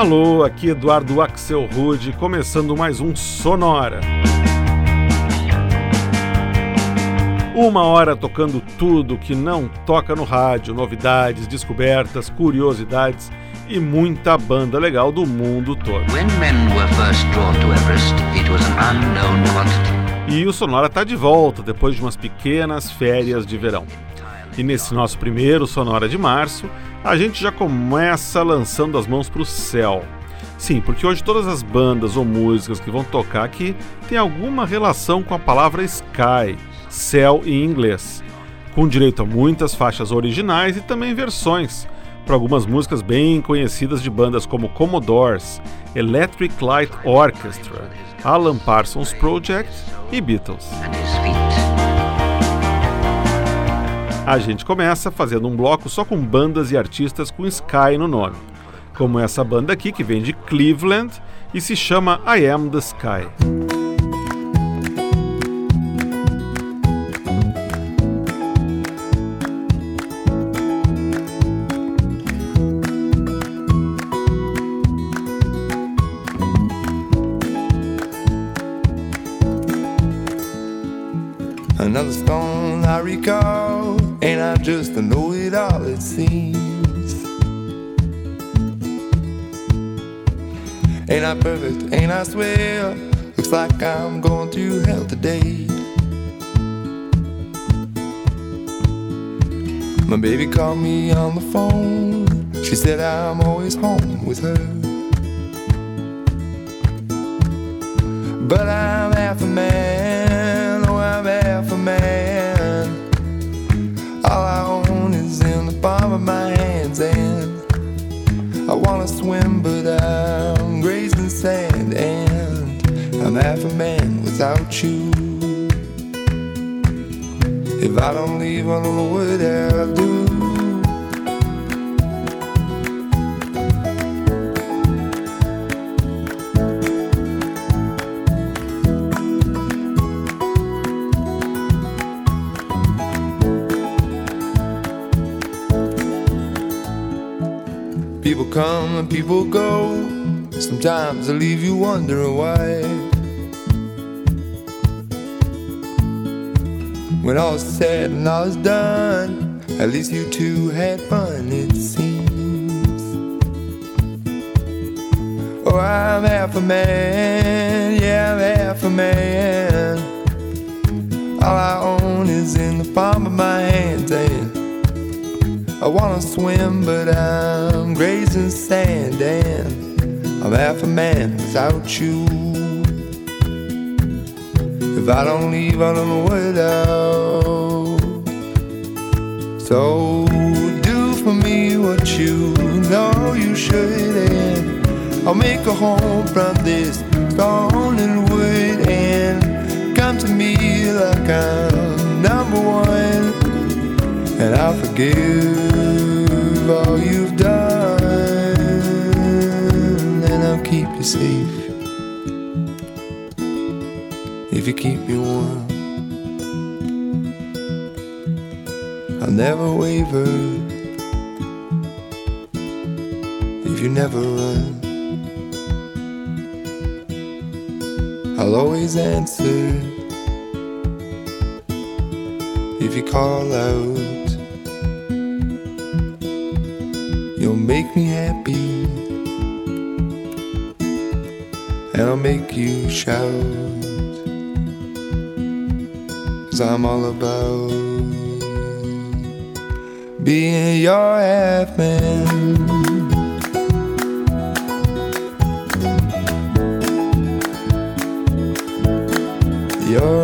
Alô, aqui Eduardo Axel Rude, começando mais um Sonora. Uma hora tocando tudo que não toca no rádio, novidades, descobertas, curiosidades e muita banda legal do mundo todo. e o Sonora está de volta depois de umas pequenas férias de verão. E nesse nosso primeiro Sonora de março, a gente já começa lançando as mãos para o céu. Sim, porque hoje todas as bandas ou músicas que vão tocar aqui têm alguma relação com a palavra sky, céu em inglês, com direito a muitas faixas originais e também versões para algumas músicas bem conhecidas de bandas como Commodores, Electric Light Orchestra, Alan Parsons Project e Beatles. A gente começa fazendo um bloco só com bandas e artistas com Sky no nome, como essa banda aqui que vem de Cleveland e se chama I Am the Sky. Another stone I recall, just know it all, it seems. Ain't I perfect, ain't I swear? Looks like I'm going through hell today. My baby called me on the phone. She said I'm always home with her. I don't I don't know what I'll do. People come and people go. Sometimes they leave you wondering why. When all is said and all is done, at least you two had fun, it seems. Oh, I'm half a man, yeah, I'm half a man. All I own is in the palm of my hands, and I wanna swim, but I'm grazing sand, and I'm half a man without you. If I don't leave, I don't know what I'll. So do for me what you know you should, and I'll make a home from this stone and wood, and come to me like I'm number one and I'll forgive all you've done, and I'll keep you safe if you keep me warm. I'll never waver if you never run. I'll always answer if you call out. You'll make me happy, and I'll make you shout. Cause I'm all about being your man. Your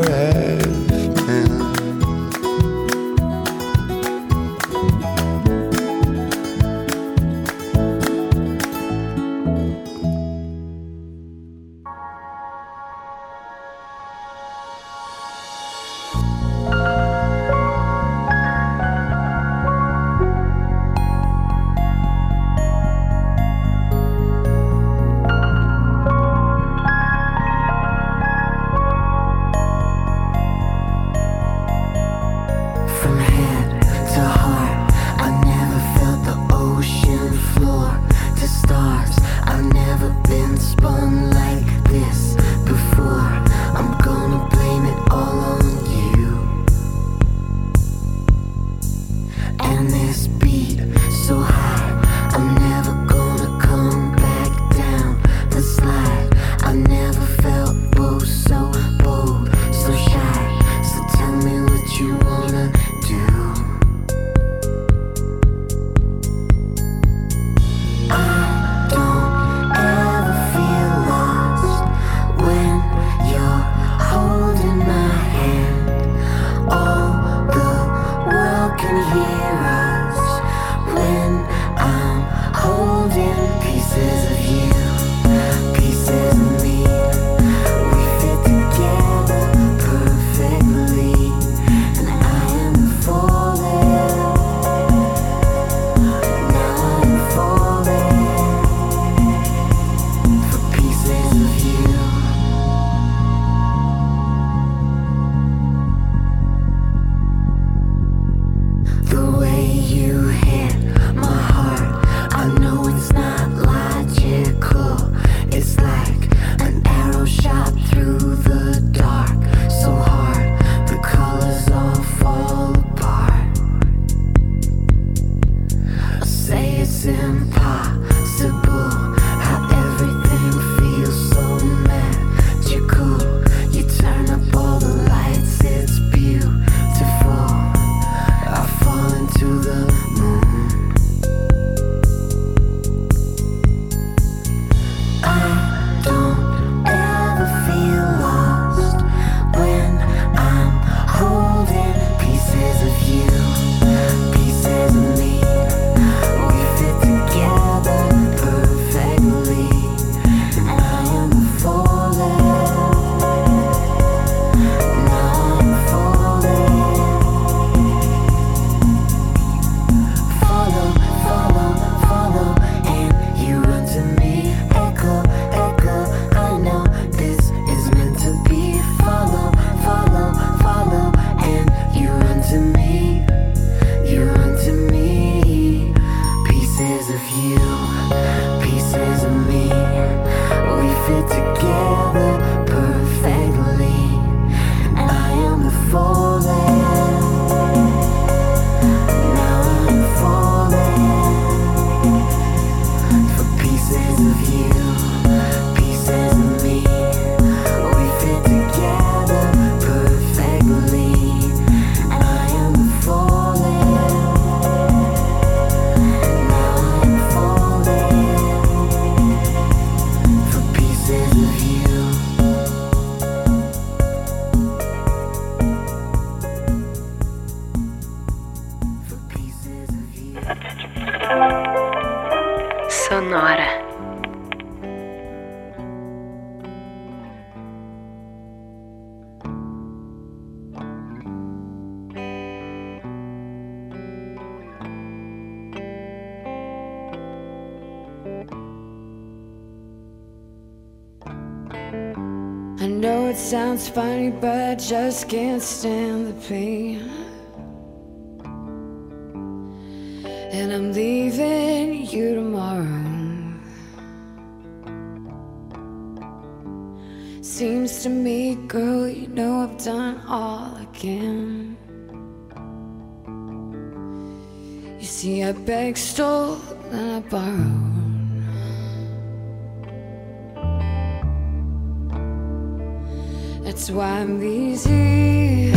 but I just can't stand the pain. And I'm leaving you tomorrow. Seems to me, girl, you know I've done all I can. You see, I begged, stole, and I borrowed. That's why I'm easy.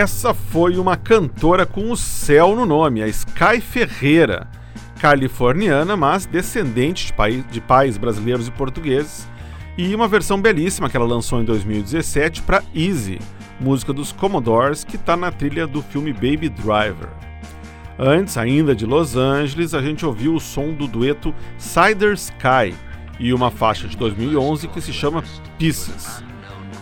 Essa foi uma cantora com o céu no nome, a Sky Ferreira, californiana, mas descendente de, pai- de pais brasileiros e portugueses, e uma versão belíssima que ela lançou em 2017 para Easy, música dos Commodores, que está na trilha do filme Baby Driver. Antes, ainda de Los Angeles, a gente ouviu o som do dueto Cider Sky e uma faixa de 2011 que se chama Pieces.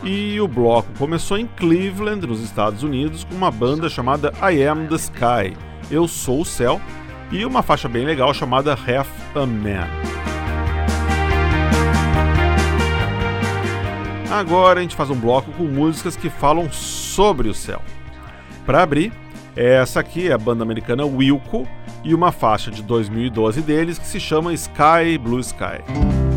E o bloco começou em Cleveland, nos Estados Unidos, com uma banda chamada I Am the Sky, Eu Sou o Céu, e uma faixa bem legal chamada Half a Man. Agora a gente faz um bloco com músicas que falam sobre o céu. Para abrir, essa aqui é a banda americana Wilco e uma faixa de 2012 deles que se chama Sky Blue Sky.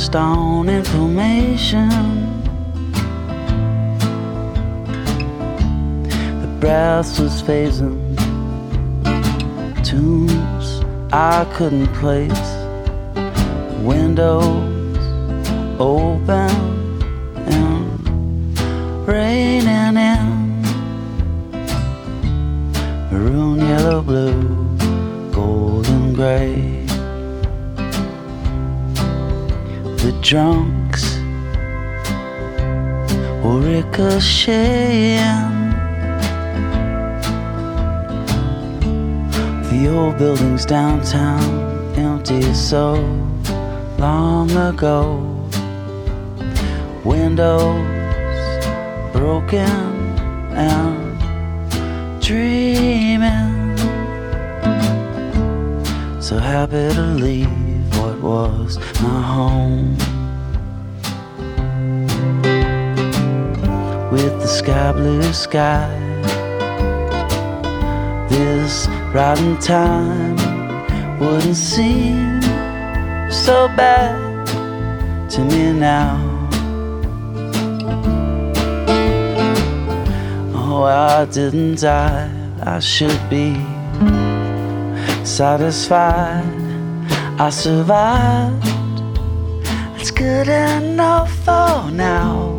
Marched on information. The brass was phasing. Tunes I couldn't place. Windows open and raining in. Maroon yellow blue golden gray the drunks were ricocheting The old buildings downtown empty so long ago. Windows broken and dreaming. So happy to leave was my home. With the sky blue sky. This rotten time wouldn't seem so bad to me now. Oh, I didn't die, I should be satisfied. I survived, it's good enough for now.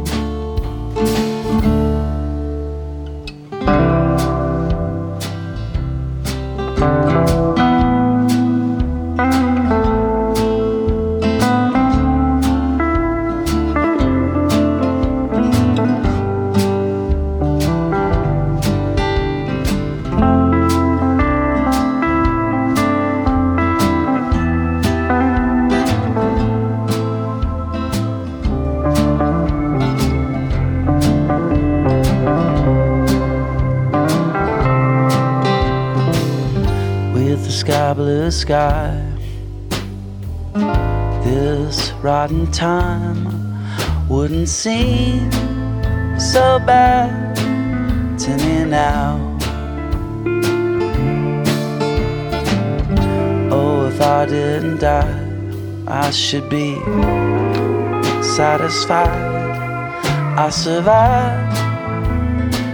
Sky. Blue sky, this rotten time wouldn't seem so bad to me now. Oh, if I didn't die, I should be satisfied. I survived.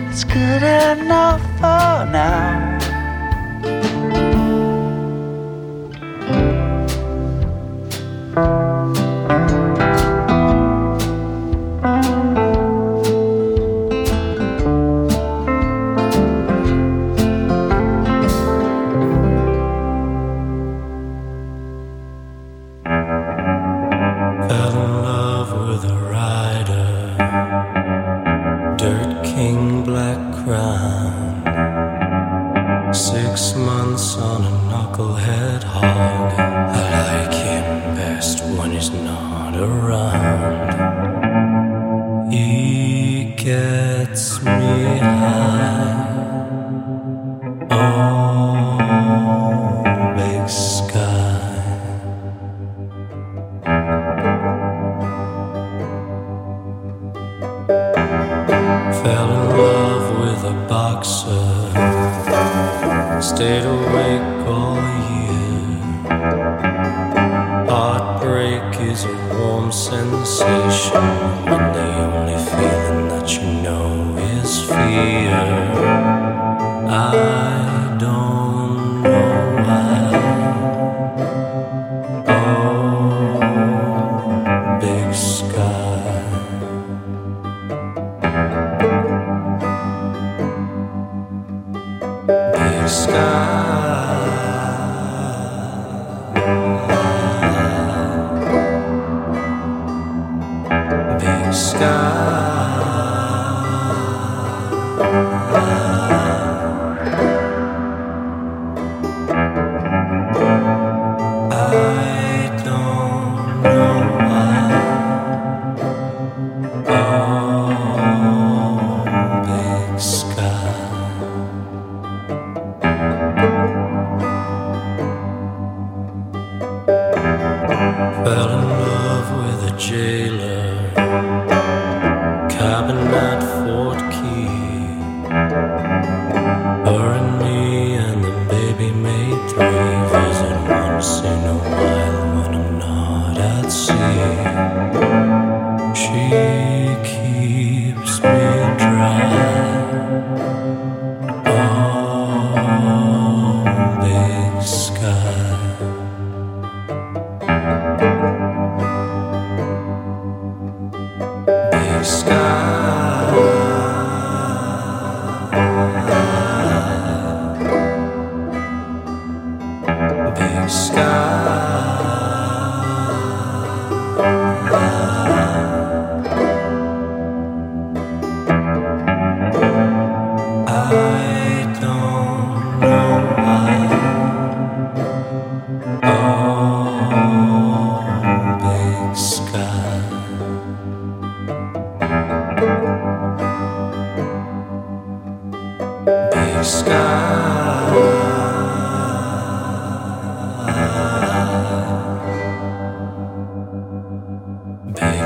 It's good enough for now.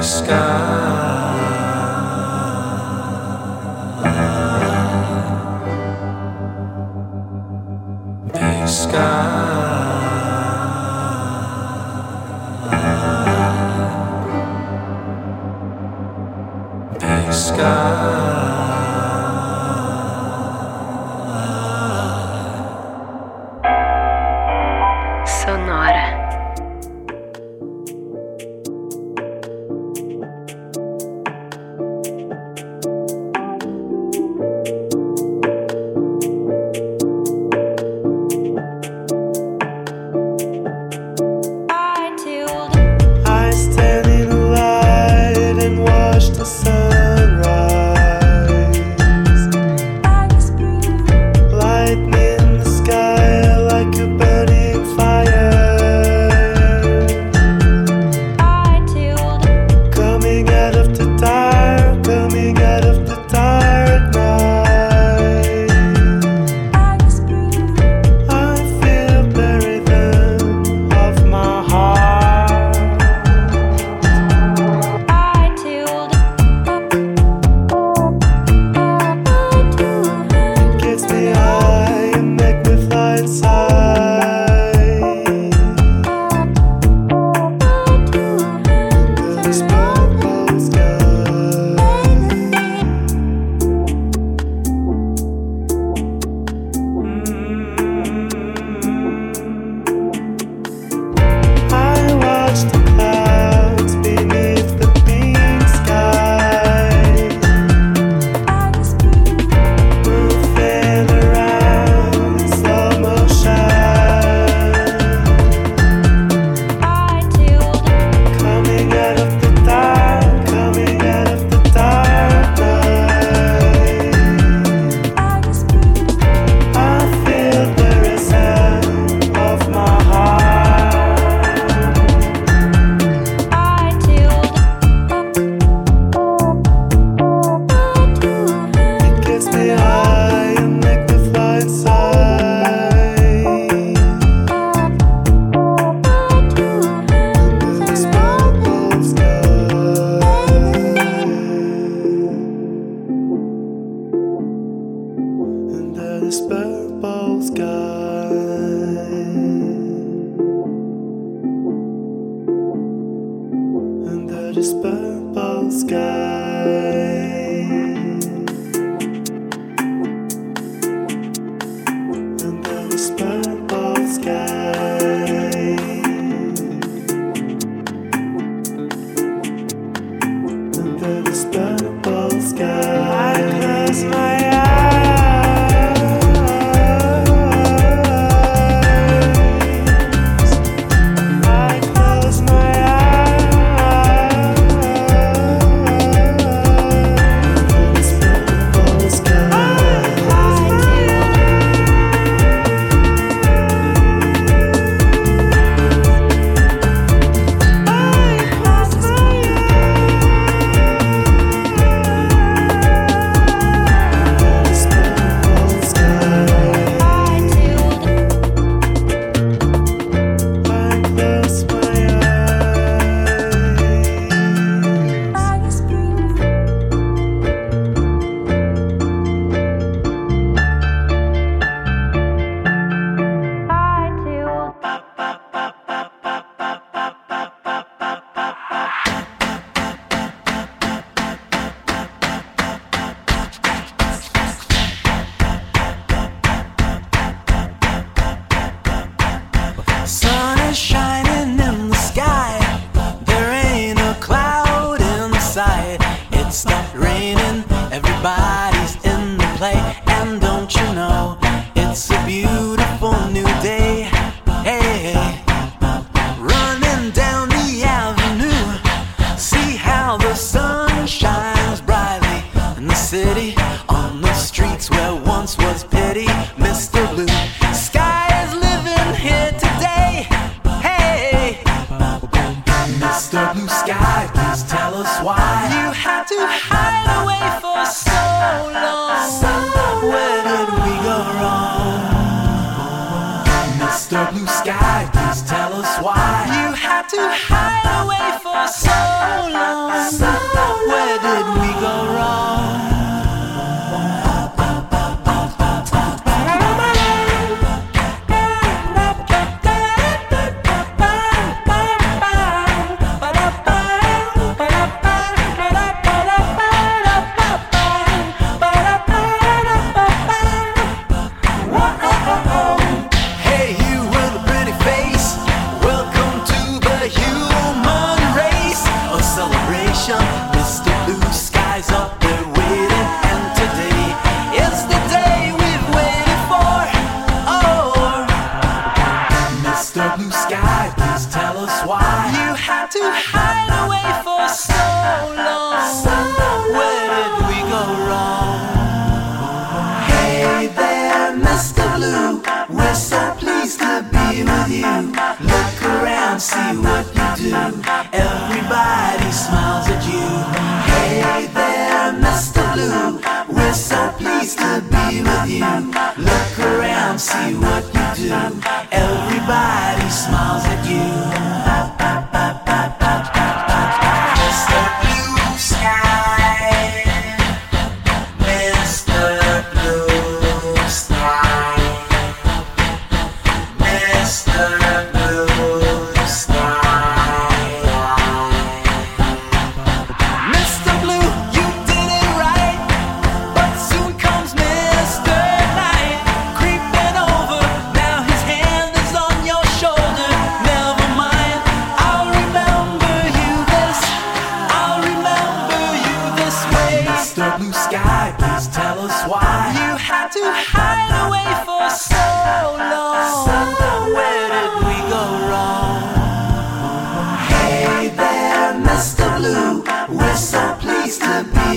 Sky.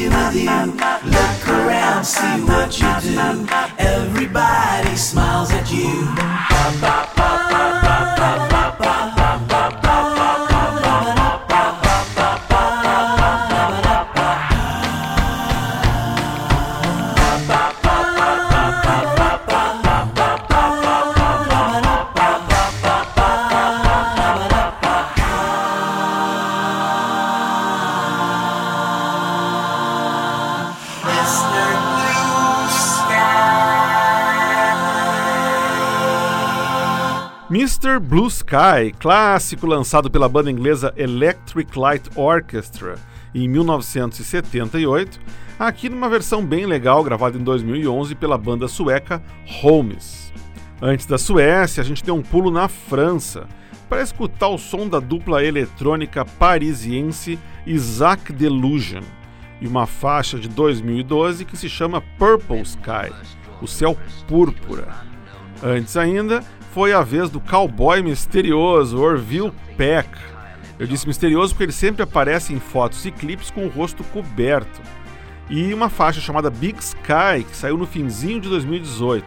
With you. Look around, see what you do. Everybody smiles at you. Blue Sky, clássico lançado pela banda inglesa Electric Light Orchestra em 1978, aqui numa versão bem legal gravada em 2011 pela banda sueca Holmes. Antes da Suécia, a gente deu um pulo na França para escutar o som da dupla eletrônica parisiense Isaac Delusion e uma faixa de 2012 que se chama Purple Sky, o céu púrpura. Antes ainda, foi a vez do cowboy misterioso Orville Peck. Eu disse misterioso porque ele sempre aparece em fotos e clipes com o rosto coberto. E uma faixa chamada Big Sky, que saiu no finzinho de 2018.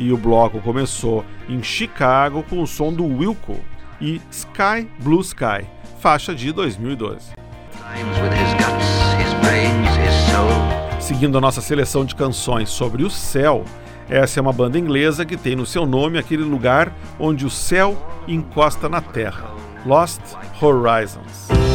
E o bloco começou em Chicago com o som do Wilco e Sky Blue Sky, faixa de 2012. Times with his guts, his brains, his soul. Seguindo a nossa seleção de canções sobre o céu, essa é uma banda inglesa que tem no seu nome aquele lugar onde o céu encosta na terra, Lost Horizons.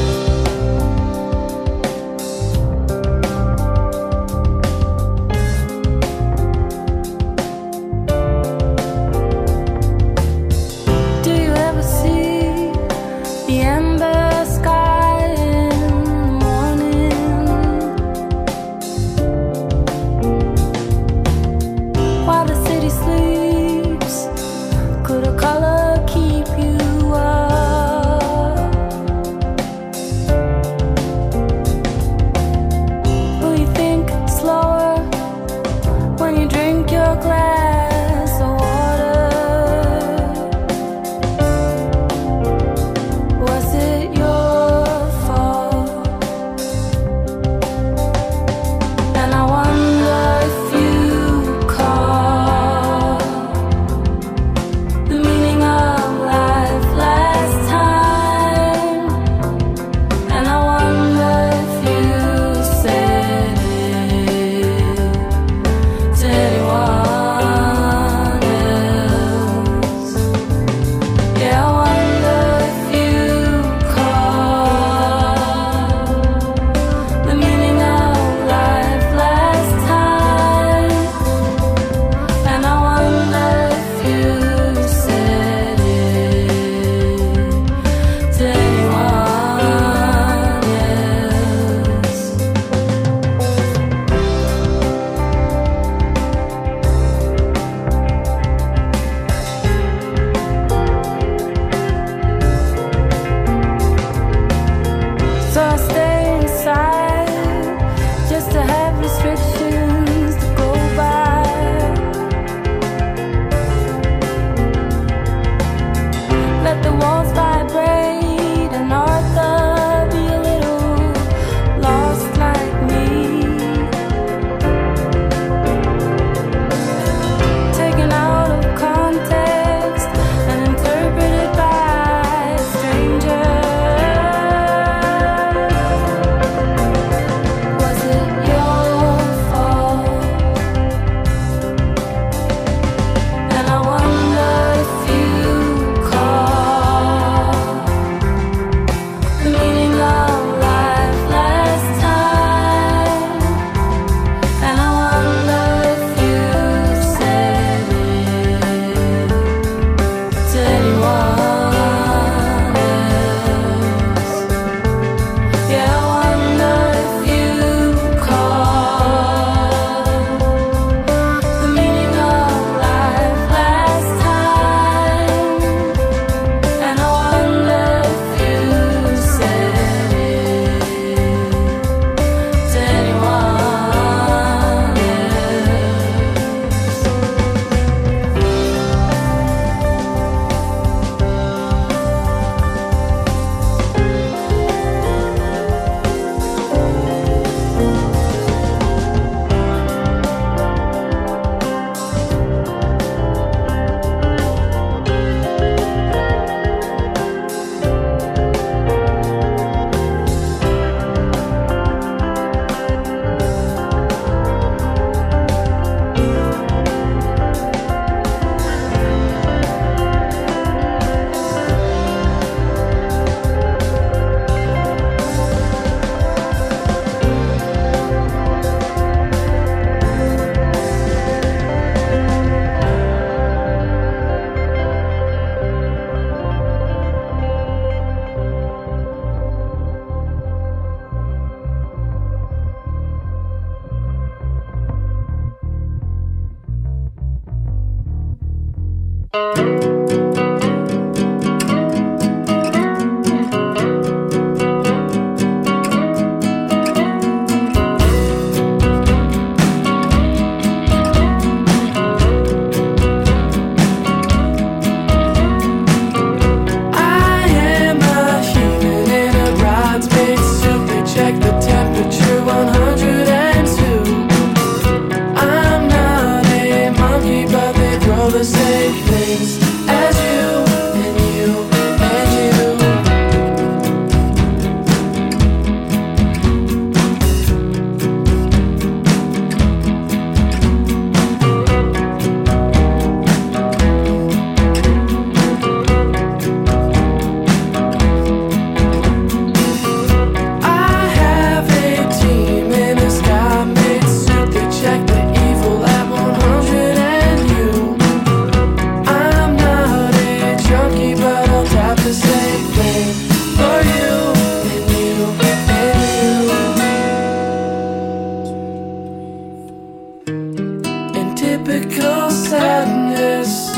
Typical sadness,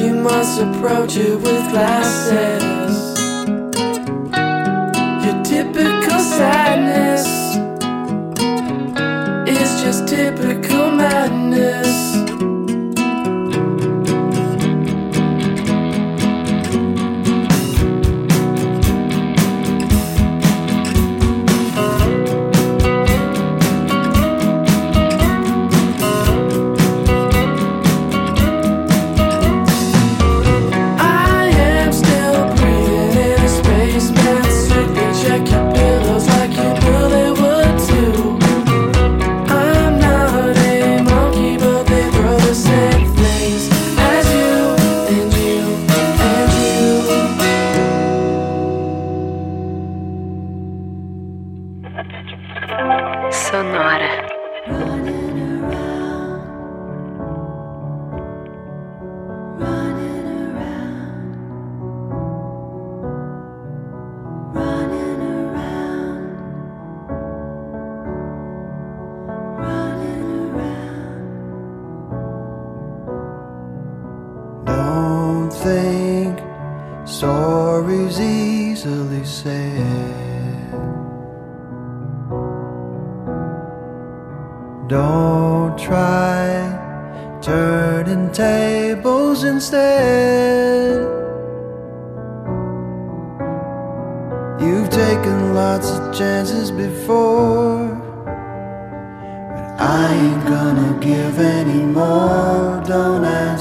you must approach it with glasses. Your typical sadness is just typical madness.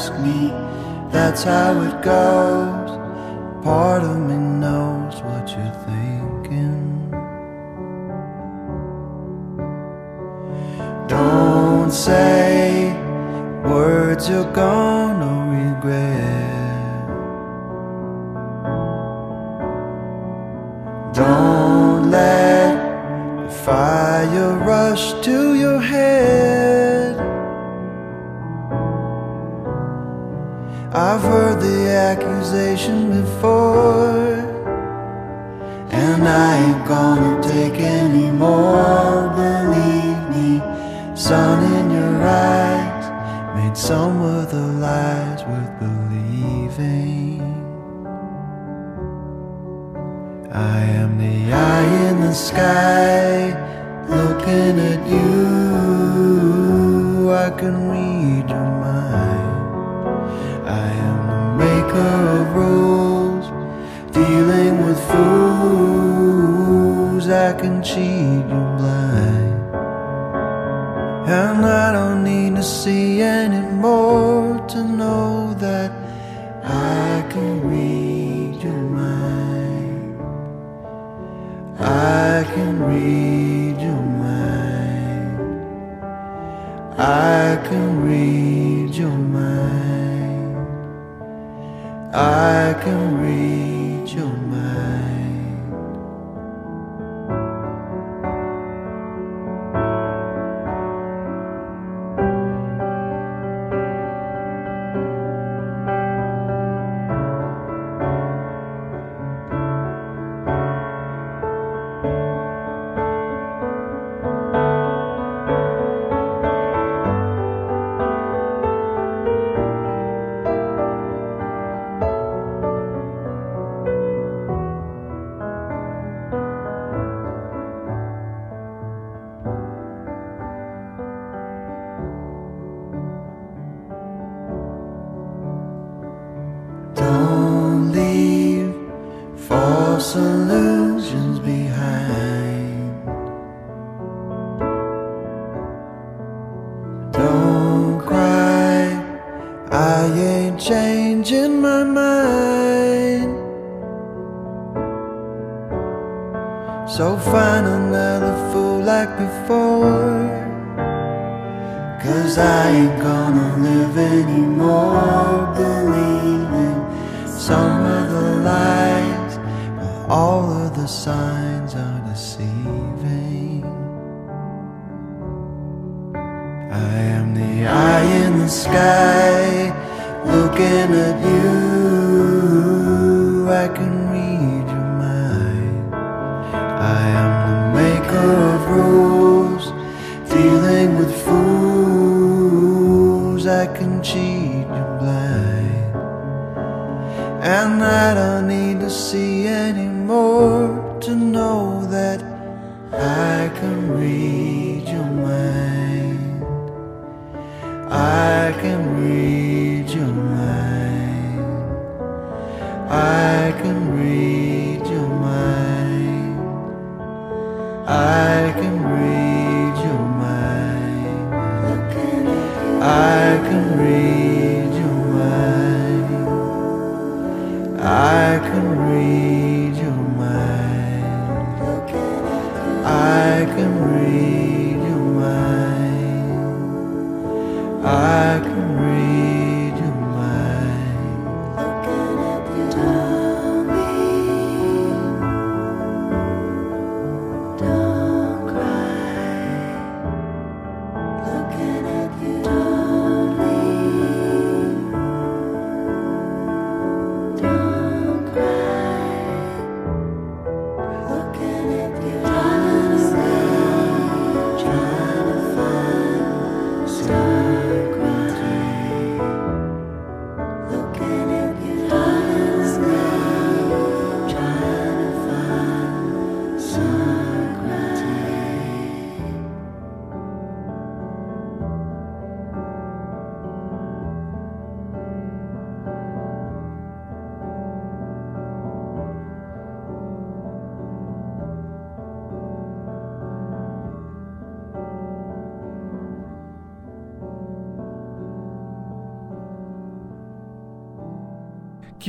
Ask me, that's how it goes. Part of me knows what you're thinking. Don't say words you're gonna regret. Don't let the fire rush to your head. I've heard the accusation before, and I ain't gonna take any more. Believe me, sun in your eyes made some of the lies worth believing. I am the eye in the sky, looking at you. I can read cheat you blind. And I don't need to see anymore to know that I can read your mind. I can read your mind. I can read your mind. I can read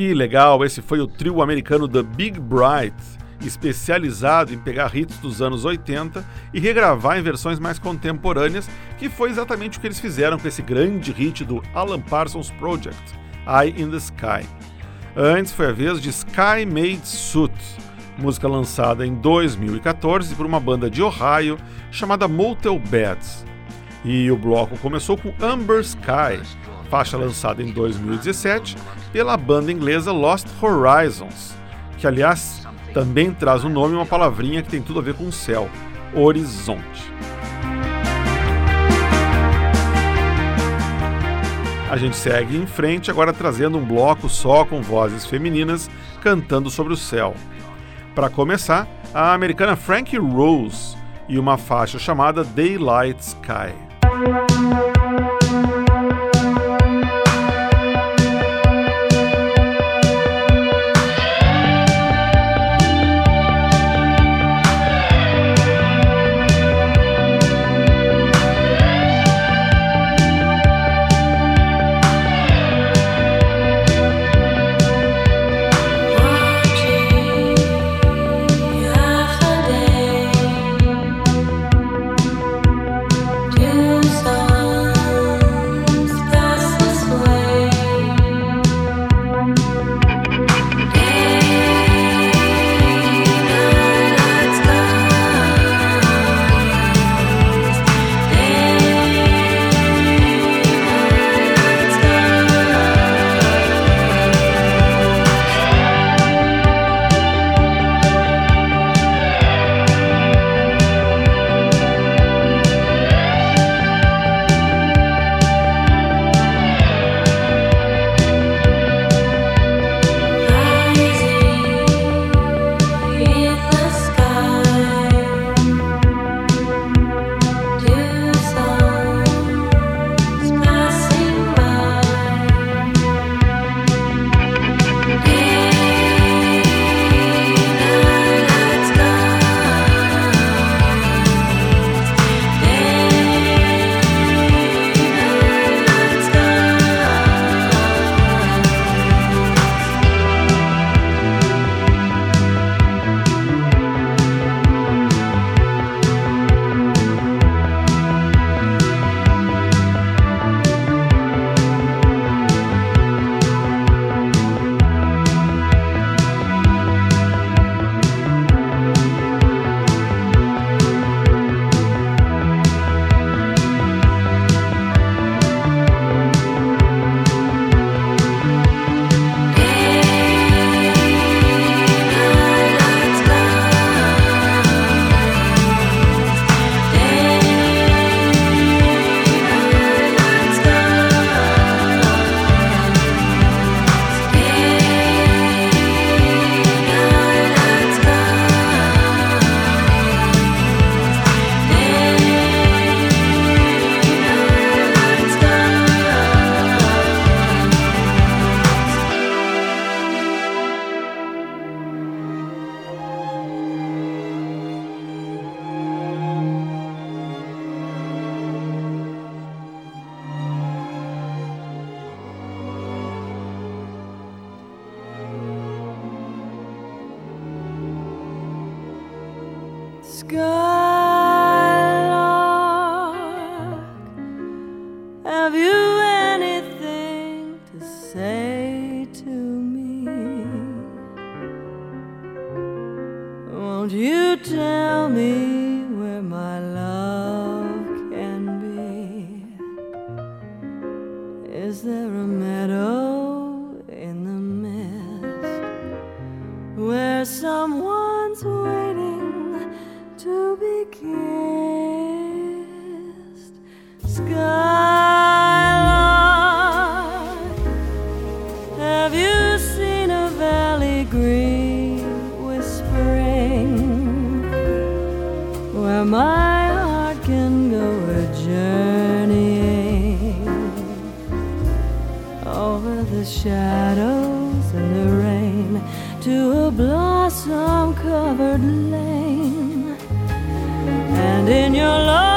Que legal, esse foi o trio americano The Big Bright, especializado em pegar hits dos anos 80 e regravar em versões mais contemporâneas, que foi exatamente o que eles fizeram com esse grande hit do Alan Parsons Project, Eye in the Sky. Antes foi a vez de Sky Made Suit, música lançada em 2014 por uma banda de Ohio chamada Motel Beds. E o bloco começou com Amber Sky, faixa lançada em 2017 pela banda inglesa Lost Horizons, que aliás também traz no nome uma palavrinha que tem tudo a ver com o céu, horizonte. A gente segue em frente agora trazendo um bloco só com vozes femininas cantando sobre o céu. Para começar, a americana Frankie Rose e uma faixa chamada Daylight Sky. anything to say to me? Won't you tell me where my love can be? Is there a meadow in the mist where someone? lane, and in your love.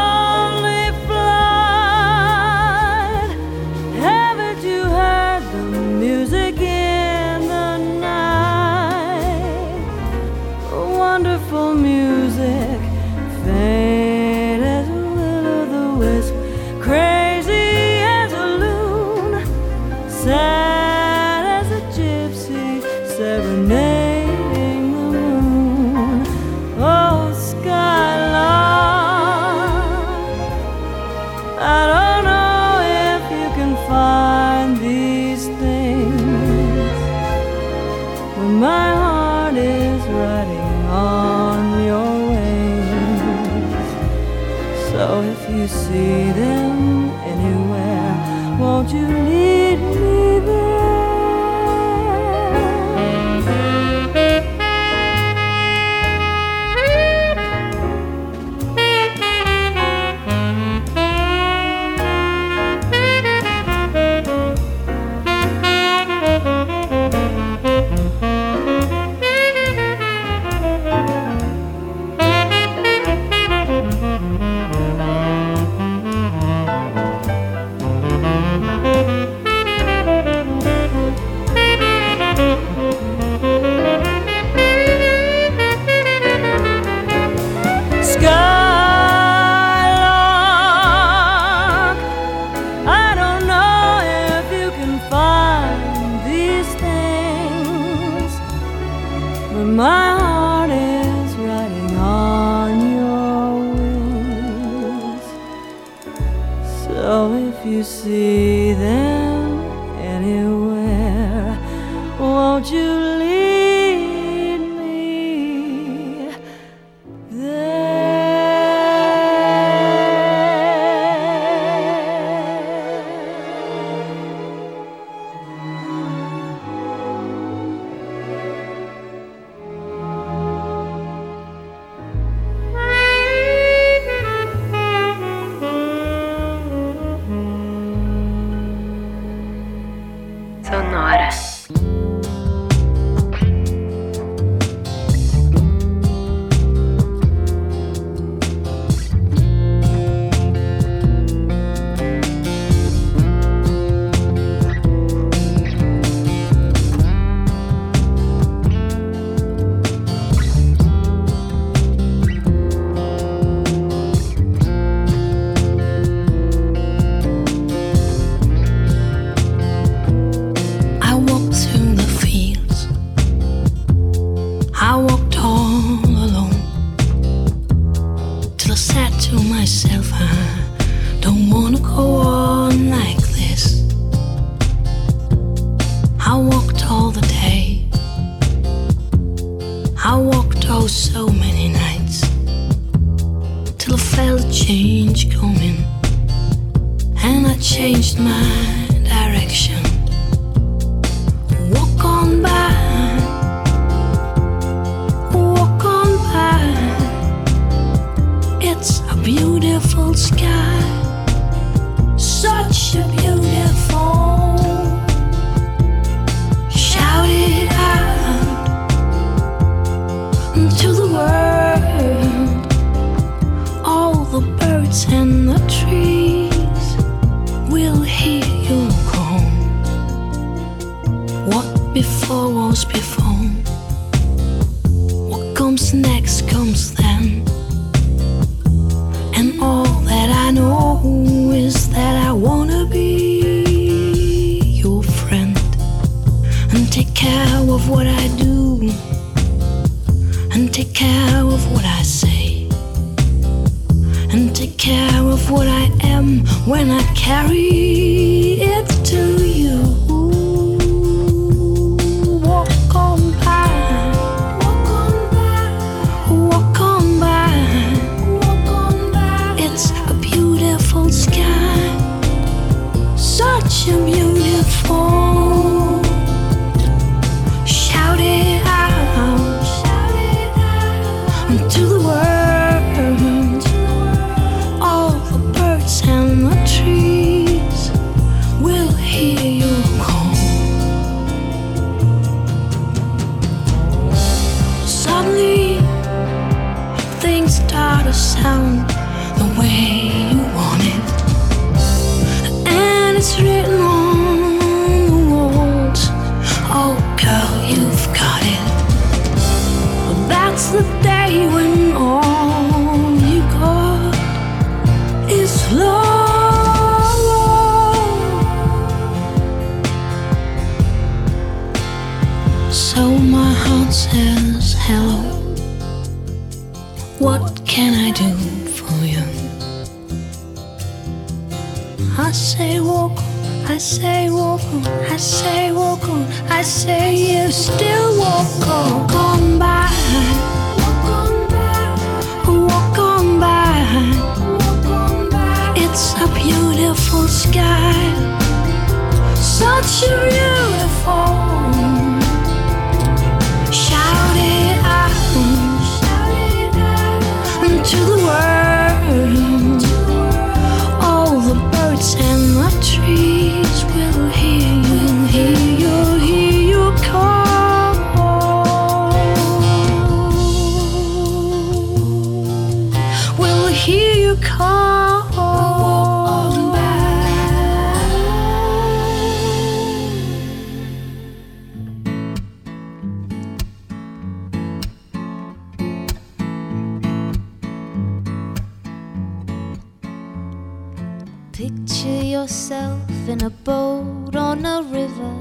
Picture yourself in a boat on a river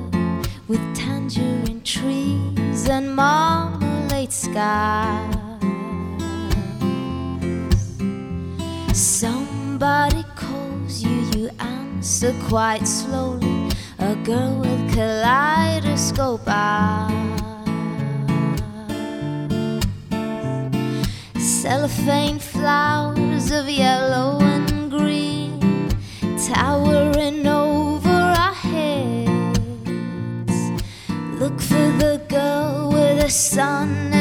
with tangerine trees and marmalade skies. Answer quite slowly. A girl with kaleidoscope eyes. Cellophane flowers of yellow and green towering over our heads. Look for the girl with the sun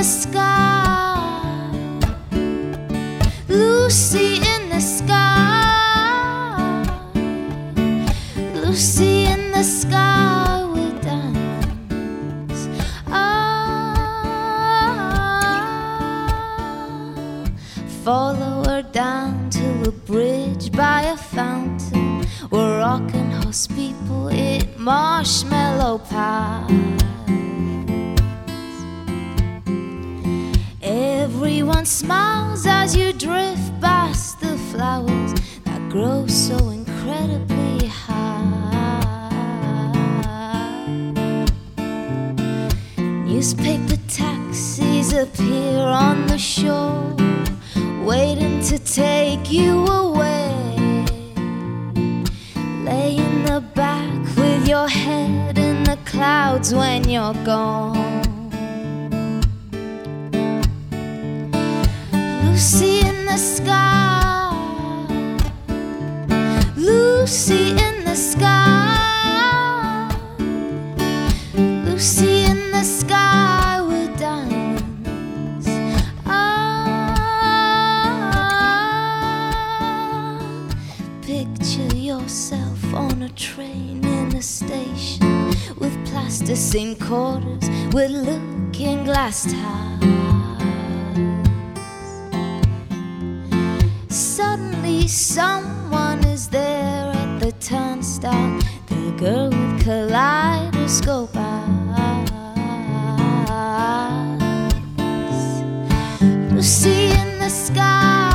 the sky, Lucy in the sky, Lucy in the sky with diamonds. Ah, follow her down to a bridge by a fountain where rocking horse people eat marshmallow pies. Everyone smiles as you drift past the flowers that grow so incredibly high. Newspaper taxis appear on the shore, waiting to take you away. Lay in the back with your head in the clouds when you're gone. Lucy in the sky, Lucy in the sky, Lucy in the sky with diamonds. Ah, picture yourself on a train in a station with plasticine quarters with looking glass towers. Someone is there at the turnstile. The girl with kaleidoscope eyes. Lucy in the sky.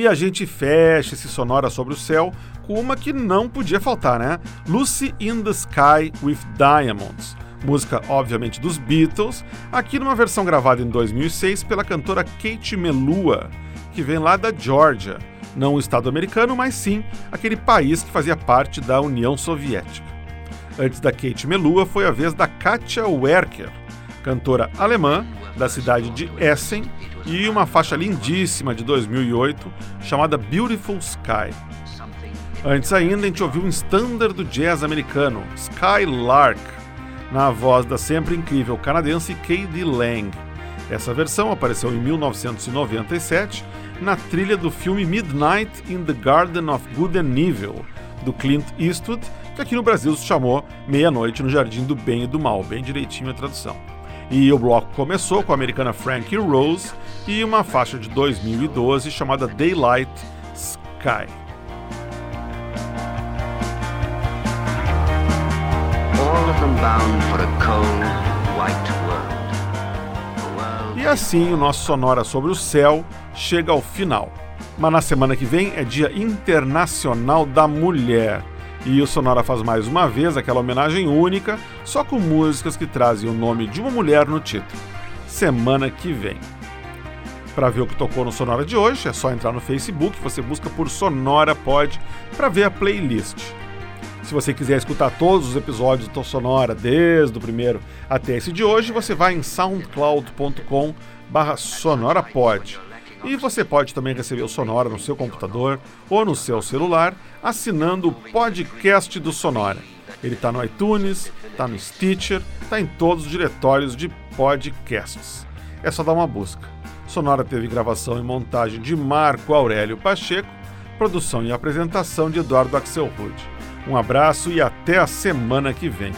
E a gente fecha esse sonora sobre o céu com uma que não podia faltar, né? Lucy in the Sky with Diamonds. Música, obviamente, dos Beatles, aqui numa versão gravada em 2006 pela cantora Kate Melua, que vem lá da Georgia, não o estado americano, mas sim aquele país que fazia parte da União Soviética. Antes da Kate Melua foi a vez da Katja Werker, cantora alemã da cidade de Essen, e uma faixa lindíssima de 2008 chamada Beautiful Sky. Antes ainda, a gente ouviu um standard do jazz americano, Skylark, na voz da sempre incrível canadense Katie Lang. Essa versão apareceu em 1997 na trilha do filme Midnight in the Garden of Good and Evil, do Clint Eastwood, que aqui no Brasil se chamou Meia-Noite no Jardim do Bem e do Mal, bem direitinho a tradução. E o bloco começou com a americana Frankie Rose e uma faixa de 2012 chamada Daylight Sky. E assim o nosso Sonora sobre o Céu chega ao final. Mas na semana que vem é Dia Internacional da Mulher. E o Sonora faz mais uma vez aquela homenagem única, só com músicas que trazem o nome de uma mulher no título. Semana que vem. Para ver o que tocou no Sonora de hoje, é só entrar no Facebook, você busca por Sonora Pod para ver a playlist. Se você quiser escutar todos os episódios do Sonora, desde o primeiro até esse de hoje, você vai em soundcloud.com barra sonorapod. E você pode também receber o Sonora no seu computador ou no seu celular, assinando o podcast do Sonora. Ele está no iTunes, está no Stitcher, está em todos os diretórios de podcasts. É só dar uma busca. Sonora teve gravação e montagem de Marco Aurélio Pacheco, produção e apresentação de Eduardo Axelrod. Um abraço e até a semana que vem.